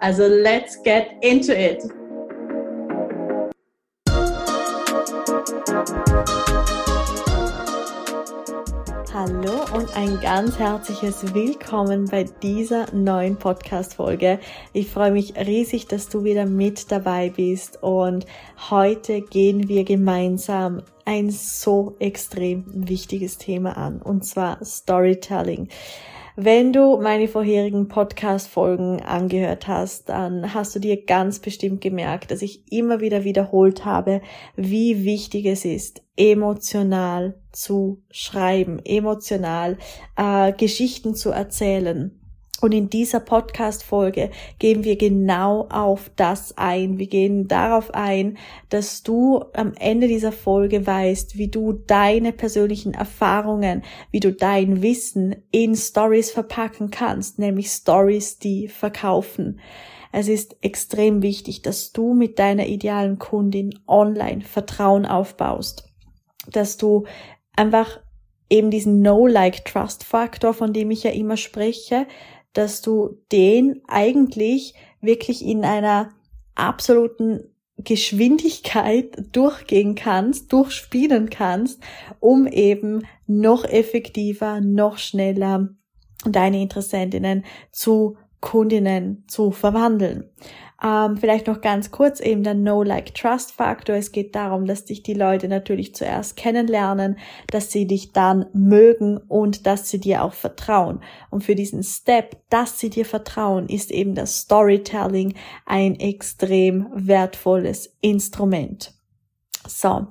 Also let's get into it! Hallo und ein ganz herzliches Willkommen bei dieser neuen Podcast-Folge. Ich freue mich riesig, dass du wieder mit dabei bist und heute gehen wir gemeinsam ein so extrem wichtiges Thema an und zwar Storytelling. Wenn du meine vorherigen Podcast-Folgen angehört hast, dann hast du dir ganz bestimmt gemerkt, dass ich immer wieder wiederholt habe, wie wichtig es ist, emotional zu schreiben, emotional äh, Geschichten zu erzählen. Und in dieser Podcast-Folge gehen wir genau auf das ein. Wir gehen darauf ein, dass du am Ende dieser Folge weißt, wie du deine persönlichen Erfahrungen, wie du dein Wissen in Stories verpacken kannst, nämlich Stories, die verkaufen. Es ist extrem wichtig, dass du mit deiner idealen Kundin online Vertrauen aufbaust, dass du einfach eben diesen No-Like-Trust-Faktor, von dem ich ja immer spreche, dass du den eigentlich wirklich in einer absoluten Geschwindigkeit durchgehen kannst, durchspielen kannst, um eben noch effektiver, noch schneller deine Interessentinnen zu Kundinnen zu verwandeln. Ähm, vielleicht noch ganz kurz eben der No-Like-Trust-Faktor. Es geht darum, dass dich die Leute natürlich zuerst kennenlernen, dass sie dich dann mögen und dass sie dir auch vertrauen. Und für diesen Step, dass sie dir vertrauen, ist eben das Storytelling ein extrem wertvolles Instrument. So.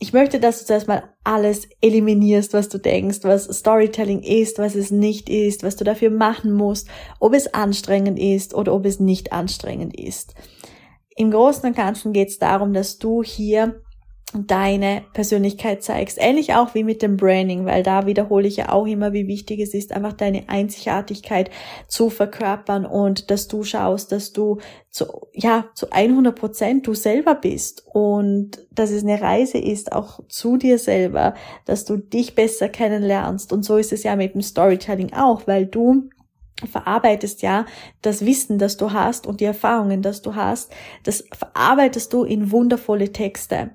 Ich möchte, dass du zuerst mal alles eliminierst, was du denkst, was Storytelling ist, was es nicht ist, was du dafür machen musst, ob es anstrengend ist oder ob es nicht anstrengend ist. Im Großen und Ganzen geht es darum, dass du hier deine Persönlichkeit zeigst. Ähnlich auch wie mit dem Branding, weil da wiederhole ich ja auch immer, wie wichtig es ist, einfach deine Einzigartigkeit zu verkörpern und dass du schaust, dass du zu, ja, zu 100 Prozent du selber bist und dass es eine Reise ist, auch zu dir selber, dass du dich besser kennenlernst und so ist es ja mit dem Storytelling auch, weil du verarbeitest ja das Wissen, das du hast und die Erfahrungen, das du hast, das verarbeitest du in wundervolle Texte.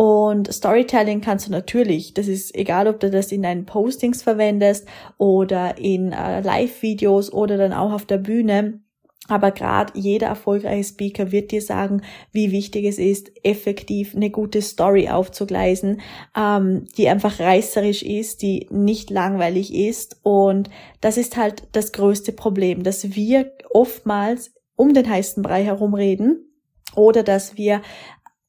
Und Storytelling kannst du natürlich, das ist egal, ob du das in deinen Postings verwendest oder in äh, Live-Videos oder dann auch auf der Bühne. Aber gerade jeder erfolgreiche Speaker wird dir sagen, wie wichtig es ist, effektiv eine gute Story aufzugleisen, ähm, die einfach reißerisch ist, die nicht langweilig ist. Und das ist halt das größte Problem, dass wir oftmals um den heißen Brei herumreden oder dass wir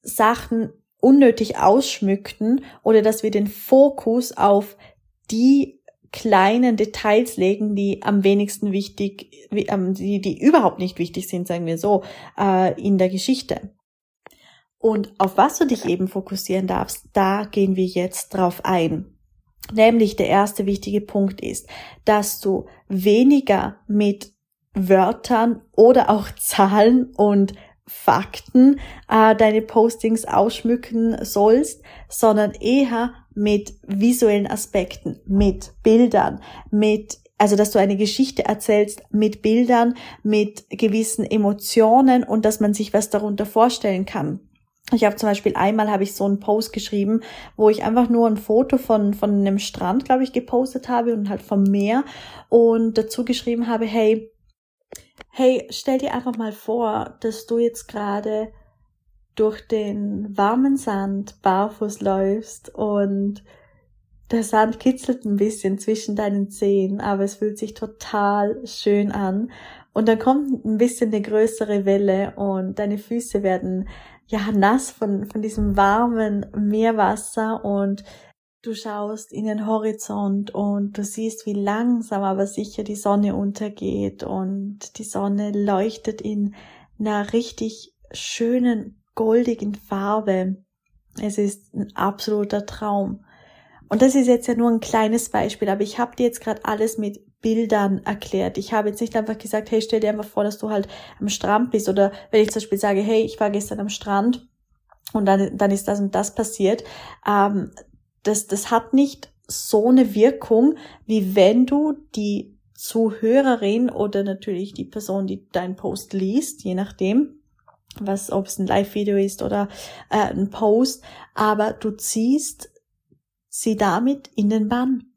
Sachen unnötig ausschmückten oder dass wir den Fokus auf die kleinen Details legen, die am wenigsten wichtig, die, die überhaupt nicht wichtig sind, sagen wir so, äh, in der Geschichte. Und auf was du dich eben fokussieren darfst, da gehen wir jetzt drauf ein. Nämlich der erste wichtige Punkt ist, dass du weniger mit Wörtern oder auch Zahlen und Fakten äh, deine Postings ausschmücken sollst, sondern eher mit visuellen Aspekten, mit Bildern, mit also dass du eine Geschichte erzählst mit Bildern, mit gewissen Emotionen und dass man sich was darunter vorstellen kann. Ich habe zum Beispiel einmal habe ich so einen Post geschrieben, wo ich einfach nur ein Foto von von einem Strand, glaube ich, gepostet habe und halt vom Meer und dazu geschrieben habe, hey, Hey, stell dir einfach mal vor, dass du jetzt gerade durch den warmen Sand barfuß läufst und der Sand kitzelt ein bisschen zwischen deinen Zehen, aber es fühlt sich total schön an. Und dann kommt ein bisschen eine größere Welle und deine Füße werden ja nass von, von diesem warmen Meerwasser und Du schaust in den Horizont und du siehst, wie langsam aber sicher die Sonne untergeht und die Sonne leuchtet in einer richtig schönen goldigen Farbe. Es ist ein absoluter Traum. Und das ist jetzt ja nur ein kleines Beispiel, aber ich habe dir jetzt gerade alles mit Bildern erklärt. Ich habe jetzt nicht einfach gesagt, hey, stell dir einfach vor, dass du halt am Strand bist oder wenn ich zum Beispiel sage, hey, ich war gestern am Strand und dann, dann ist das und das passiert. Ähm, das, das hat nicht so eine Wirkung, wie wenn du die Zuhörerin oder natürlich die Person, die deinen Post liest, je nachdem, was, ob es ein Live-Video ist oder äh, ein Post, aber du ziehst sie damit in den Bann.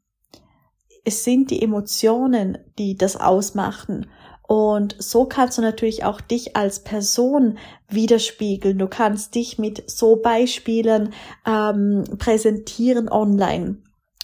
Es sind die Emotionen, die das ausmachen. Und so kannst du natürlich auch dich als Person widerspiegeln. Du kannst dich mit so Beispielen ähm, präsentieren online.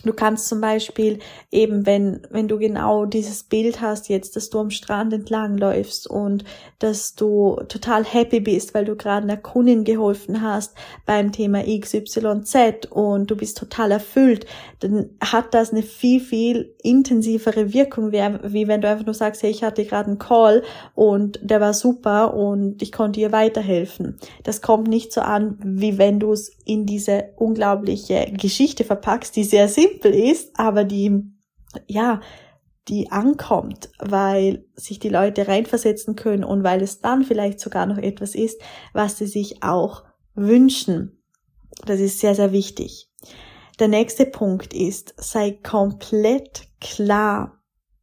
Du kannst zum Beispiel eben, wenn, wenn du genau dieses Bild hast jetzt, dass du am Strand entlang läufst und dass du total happy bist, weil du gerade einer Kundin geholfen hast beim Thema XYZ und du bist total erfüllt, dann hat das eine viel, viel intensivere Wirkung, wie, wenn du einfach nur sagst, hey, ich hatte gerade einen Call und der war super und ich konnte ihr weiterhelfen. Das kommt nicht so an, wie wenn du es in diese unglaubliche Geschichte verpackst, die sehr simpel simpel ist, aber die, ja, die ankommt, weil sich die Leute reinversetzen können und weil es dann vielleicht sogar noch etwas ist, was sie sich auch wünschen. Das ist sehr, sehr wichtig. Der nächste Punkt ist, sei komplett klar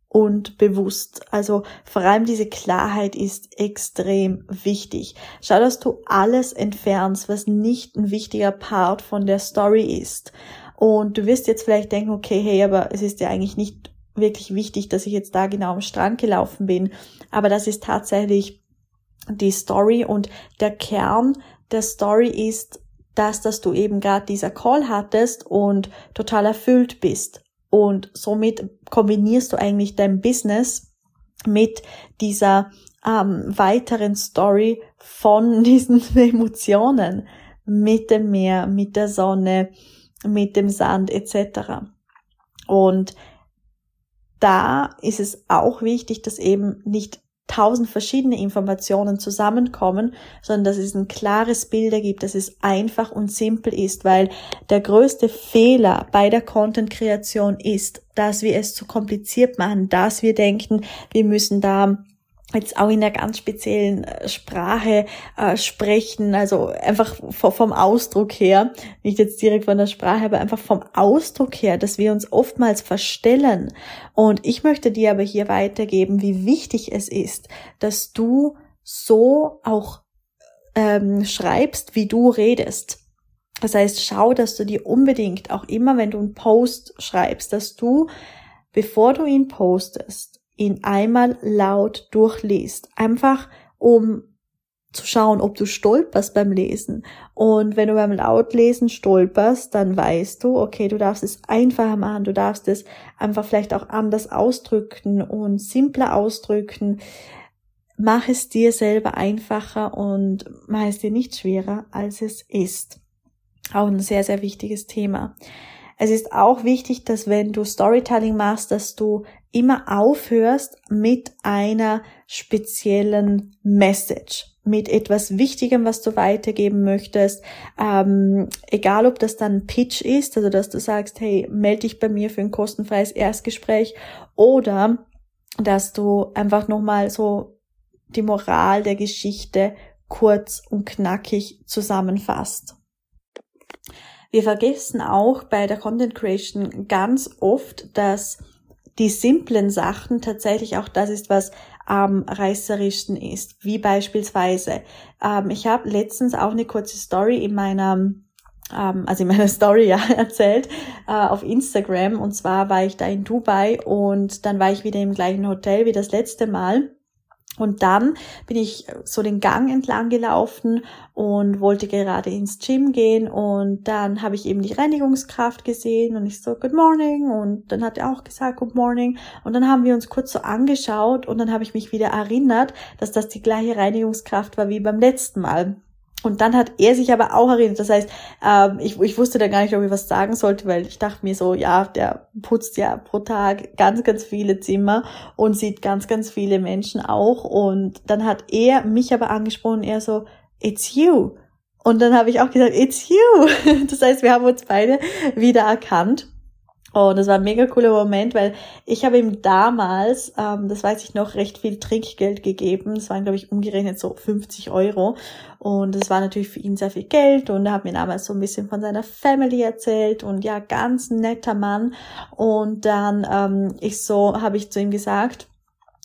und bewusst. Also vor allem diese Klarheit ist extrem wichtig. Schau, dass du alles entfernst, was nicht ein wichtiger Part von der Story ist. Und du wirst jetzt vielleicht denken, okay, hey, aber es ist ja eigentlich nicht wirklich wichtig, dass ich jetzt da genau am Strand gelaufen bin. Aber das ist tatsächlich die Story und der Kern der Story ist das, dass du eben gerade dieser Call hattest und total erfüllt bist. Und somit kombinierst du eigentlich dein Business mit dieser ähm, weiteren Story von diesen Emotionen, mit dem Meer, mit der Sonne, mit dem Sand etc. Und da ist es auch wichtig, dass eben nicht tausend verschiedene Informationen zusammenkommen, sondern dass es ein klares Bild ergibt, dass es einfach und simpel ist, weil der größte Fehler bei der Content-Kreation ist, dass wir es zu kompliziert machen, dass wir denken, wir müssen da jetzt auch in einer ganz speziellen äh, Sprache äh, sprechen, also einfach vom Ausdruck her, nicht jetzt direkt von der Sprache, aber einfach vom Ausdruck her, dass wir uns oftmals verstellen. Und ich möchte dir aber hier weitergeben, wie wichtig es ist, dass du so auch ähm, schreibst, wie du redest. Das heißt, schau, dass du dir unbedingt auch immer, wenn du einen Post schreibst, dass du, bevor du ihn postest, ihn einmal laut durchliest. Einfach um zu schauen, ob du stolperst beim Lesen. Und wenn du beim Lautlesen stolperst, dann weißt du, okay, du darfst es einfacher machen, du darfst es einfach vielleicht auch anders ausdrücken und simpler ausdrücken. Mach es dir selber einfacher und mach es dir nicht schwerer, als es ist. Auch ein sehr, sehr wichtiges Thema. Es ist auch wichtig, dass wenn du Storytelling machst, dass du immer aufhörst mit einer speziellen Message, mit etwas Wichtigem, was du weitergeben möchtest. Ähm, egal, ob das dann Pitch ist, also dass du sagst, hey, melde dich bei mir für ein kostenfreies Erstgespräch oder dass du einfach nochmal so die Moral der Geschichte kurz und knackig zusammenfasst. Wir vergessen auch bei der Content Creation ganz oft, dass die simplen Sachen tatsächlich auch das ist, was am reißerischsten ist. Wie beispielsweise, ähm, ich habe letztens auch eine kurze Story in meiner ähm, also in meiner Story ja erzählt äh, auf Instagram und zwar war ich da in Dubai und dann war ich wieder im gleichen Hotel wie das letzte Mal und dann bin ich so den Gang entlang gelaufen und wollte gerade ins Gym gehen. Und dann habe ich eben die Reinigungskraft gesehen und ich so Good Morning. Und dann hat er auch gesagt Good Morning. Und dann haben wir uns kurz so angeschaut und dann habe ich mich wieder erinnert, dass das die gleiche Reinigungskraft war wie beim letzten Mal. Und dann hat er sich aber auch erinnert. Das heißt, ähm, ich, ich wusste da gar nicht, ob ich was sagen sollte, weil ich dachte mir so, ja, der putzt ja pro Tag ganz, ganz viele Zimmer und sieht ganz, ganz viele Menschen auch. Und dann hat er mich aber angesprochen, er so, it's you. Und dann habe ich auch gesagt, it's you. Das heißt, wir haben uns beide wieder erkannt. Und das war ein mega cooler Moment, weil ich habe ihm damals, ähm, das weiß ich noch, recht viel Trinkgeld gegeben. Das waren, glaube ich, umgerechnet so 50 Euro. Und das war natürlich für ihn sehr viel Geld. Und er hat mir damals so ein bisschen von seiner Family erzählt. Und ja, ganz netter Mann. Und dann ähm, ich so, habe ich zu ihm gesagt,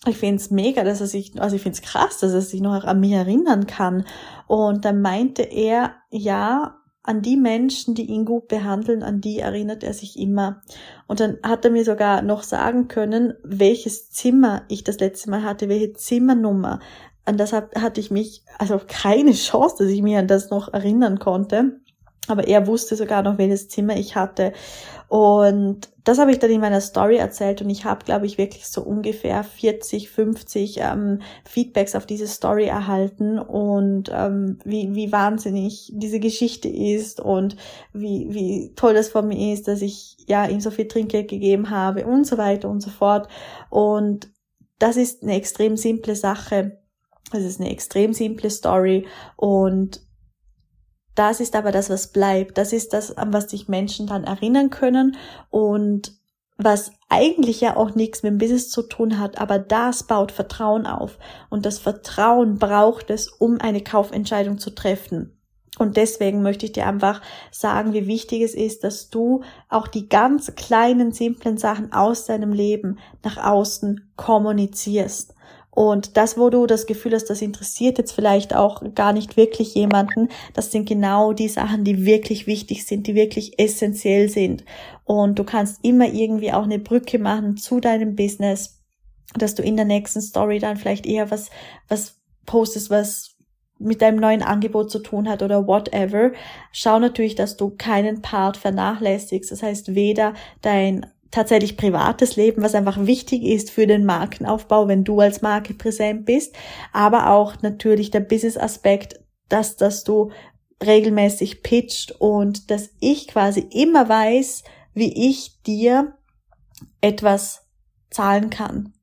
ich finde es mega, dass er sich, also ich finde es krass, dass er sich noch an mich erinnern kann. Und dann meinte er, ja, an die Menschen, die ihn gut behandeln, an die erinnert er sich immer. Und dann hat er mir sogar noch sagen können, welches Zimmer ich das letzte Mal hatte, welche Zimmernummer. An das hatte ich mich, also keine Chance, dass ich mich an das noch erinnern konnte. Aber er wusste sogar noch, welches Zimmer ich hatte. Und das habe ich dann in meiner Story erzählt und ich habe, glaube ich, wirklich so ungefähr 40, 50 ähm, Feedbacks auf diese Story erhalten und ähm, wie, wie wahnsinnig diese Geschichte ist und wie, wie toll das von mir ist, dass ich ja ihm so viel Trinkgeld gegeben habe und so weiter und so fort. Und das ist eine extrem simple Sache. Das ist eine extrem simple Story und das ist aber das, was bleibt. Das ist das, an was sich Menschen dann erinnern können und was eigentlich ja auch nichts mit dem Business zu tun hat, aber das baut Vertrauen auf. Und das Vertrauen braucht es, um eine Kaufentscheidung zu treffen. Und deswegen möchte ich dir einfach sagen, wie wichtig es ist, dass du auch die ganz kleinen, simplen Sachen aus deinem Leben nach außen kommunizierst. Und das, wo du das Gefühl hast, das interessiert jetzt vielleicht auch gar nicht wirklich jemanden, das sind genau die Sachen, die wirklich wichtig sind, die wirklich essentiell sind. Und du kannst immer irgendwie auch eine Brücke machen zu deinem Business, dass du in der nächsten Story dann vielleicht eher was, was postest, was mit deinem neuen Angebot zu tun hat oder whatever. Schau natürlich, dass du keinen Part vernachlässigst. Das heißt, weder dein tatsächlich privates Leben, was einfach wichtig ist für den Markenaufbau, wenn du als Marke präsent bist, aber auch natürlich der Business-Aspekt, dass, dass du regelmäßig pitcht und dass ich quasi immer weiß, wie ich dir etwas zahlen kann,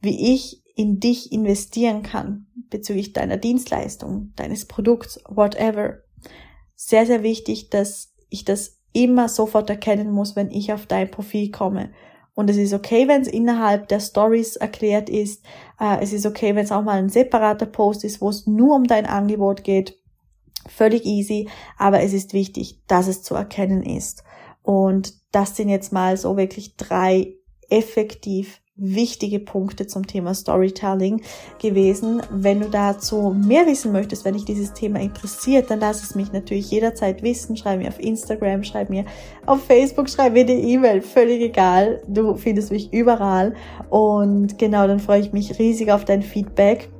wie ich in dich investieren kann bezüglich deiner Dienstleistung, deines Produkts, whatever. Sehr, sehr wichtig, dass ich das immer sofort erkennen muss, wenn ich auf dein Profil komme. Und es ist okay, wenn es innerhalb der Stories erklärt ist. Äh, es ist okay, wenn es auch mal ein separater Post ist, wo es nur um dein Angebot geht. Völlig easy, aber es ist wichtig, dass es zu erkennen ist. Und das sind jetzt mal so wirklich drei effektiv wichtige Punkte zum Thema Storytelling gewesen. Wenn du dazu mehr wissen möchtest, wenn dich dieses Thema interessiert, dann lass es mich natürlich jederzeit wissen. Schreib mir auf Instagram, schreib mir auf Facebook, schreib mir die E-Mail, völlig egal. Du findest mich überall. Und genau, dann freue ich mich riesig auf dein Feedback.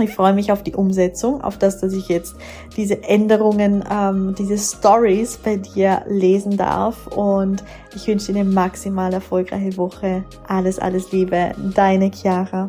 Ich freue mich auf die Umsetzung, auf das, dass ich jetzt diese Änderungen, ähm, diese Stories bei dir lesen darf. Und ich wünsche dir eine maximal erfolgreiche Woche. Alles, alles Liebe, deine Chiara.